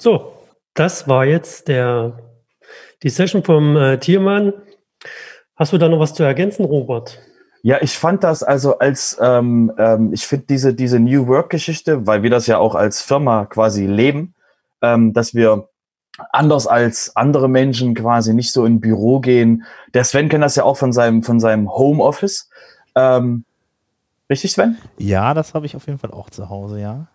So, das war jetzt der, die Session vom äh, Tiermann. Hast du da noch was zu ergänzen, Robert? Ja, ich fand das also als, ähm, ähm, ich finde diese, diese New Work-Geschichte, weil wir das ja auch als Firma quasi leben, ähm, dass wir anders als andere Menschen quasi nicht so in Büro gehen. Der Sven kennt das ja auch von seinem, von seinem Homeoffice. Ähm, richtig, Sven? Ja, das habe ich auf jeden Fall auch zu Hause, ja.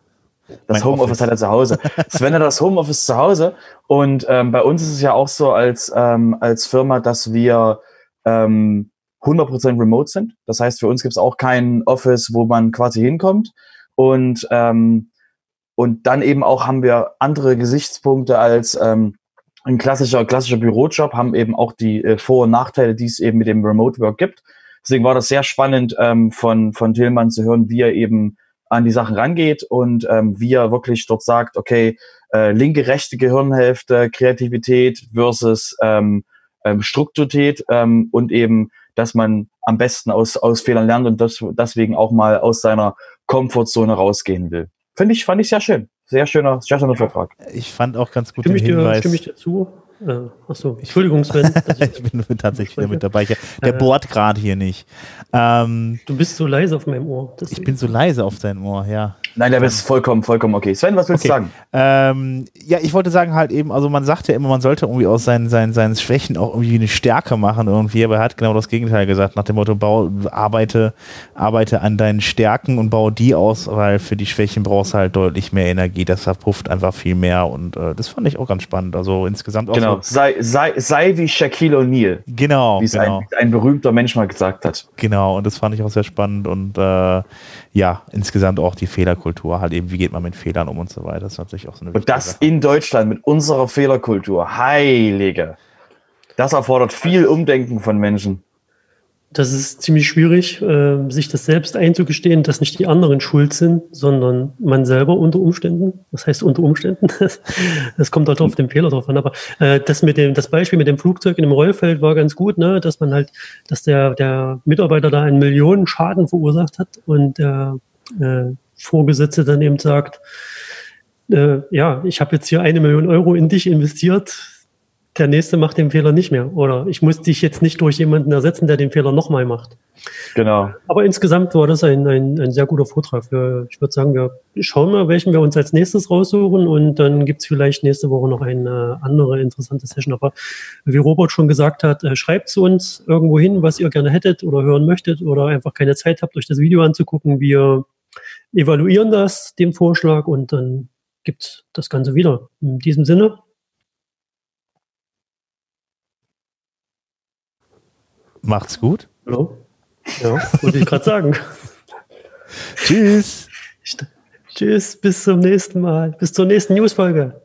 Das Homeoffice hat er zu Hause. [LAUGHS] Sven hat das Homeoffice zu Hause. Und ähm, bei uns ist es ja auch so als, ähm, als Firma, dass wir ähm, 100% remote sind. Das heißt, für uns gibt es auch kein Office, wo man quasi hinkommt. Und, ähm, und dann eben auch haben wir andere Gesichtspunkte als ähm, ein klassischer, klassischer Bürojob, haben eben auch die äh, Vor- und Nachteile, die es eben mit dem Remote Work gibt. Deswegen war das sehr spannend ähm, von, von Tillmann zu hören, wie er eben an die Sachen rangeht und ähm, wie er wirklich dort sagt, okay, äh, linke, rechte Gehirnhälfte, Kreativität versus ähm, ähm, Strukturität ähm, und eben dass man am besten aus, aus Fehlern lernt und das, deswegen auch mal aus seiner Komfortzone rausgehen will. Finde ich, fand ich sehr schön. Sehr schöner, sehr schöner Vortrag. Ich fand auch ganz gut Stimme den ich, dir, Hinweis. stimme ich dir zu? Äh, achso, Entschuldigung, Sven. dass [LAUGHS] ich- ich bin tatsächlich wieder mit dabei. Ich, der Äh. bohrt gerade hier nicht. Ähm, du bist so leise auf meinem Ohr. ich deswegen. bin so leise auf dein Ohr, ja. Nein, der ist vollkommen, vollkommen okay. Sven, was willst du Okay. sagen? Ähm, ja, ich wollte sagen halt eben, also man sagt ja immer, man sollte irgendwie aus seinen, seinen, seinen Schwächen auch irgendwie eine Stärke machen irgendwie, aber er hat genau das Gegenteil gesagt, nach dem Motto, bau, arbeite, arbeite an deinen Stärken und baue die aus, weil für die Schwächen brauchst du halt deutlich mehr Energie, das verpufft einfach viel mehr und äh, das fand ich auch ganz spannend, also insgesamt auch Genau. so, Sei, sei, sei wie Shaquille O'Neal, genau, wie es genau. ein, ein berühmter Mensch mal gesagt hat. Genau, und das fand ich auch sehr spannend und äh, ja, insgesamt auch die Fehlerkultur, halt eben, wie geht man mit Fehlern um und so weiter. Das ist natürlich auch so eine Und das Sache. in Deutschland mit unserer Fehlerkultur. Heilige. Das erfordert viel Umdenken von Menschen. Das ist ziemlich schwierig, äh, sich das selbst einzugestehen, dass nicht die anderen schuld sind, sondern man selber unter Umständen. Was heißt unter Umständen? [LAUGHS] Das kommt halt auf den Fehler drauf an. Aber äh, das mit dem, das Beispiel mit dem Flugzeug in dem Rollfeld war ganz gut, ne? dass man halt, dass der, der Mitarbeiter da einen Millionen Schaden verursacht hat und der äh, Vorgesetzte dann eben sagt, äh, ja, ich habe jetzt hier eine Million Euro in dich investiert, der nächste macht den Fehler nicht mehr. Oder ich muss dich jetzt nicht durch jemanden ersetzen, der den Fehler nochmal macht. Genau. Aber insgesamt war das ein, ein, ein sehr guter Vortrag. Wir, ich würde sagen, wir schauen mal, welchen wir uns als nächstes raussuchen und dann gibt's vielleicht nächste Woche noch eine andere interessante Session. Aber wie Robert schon gesagt hat, äh, schreibt zu uns irgendwo hin, was ihr gerne hättet oder hören möchtet oder einfach keine Zeit habt, euch das Video anzugucken. Wir evaluieren das, den Vorschlag und dann gibt's das Ganze wieder. In diesem Sinne, Macht's gut. hallo. Ja, wollte ich gerade sagen. Tschüss. Tschüss, bis zum nächsten Mal. Bis zur nächsten Newsfolge.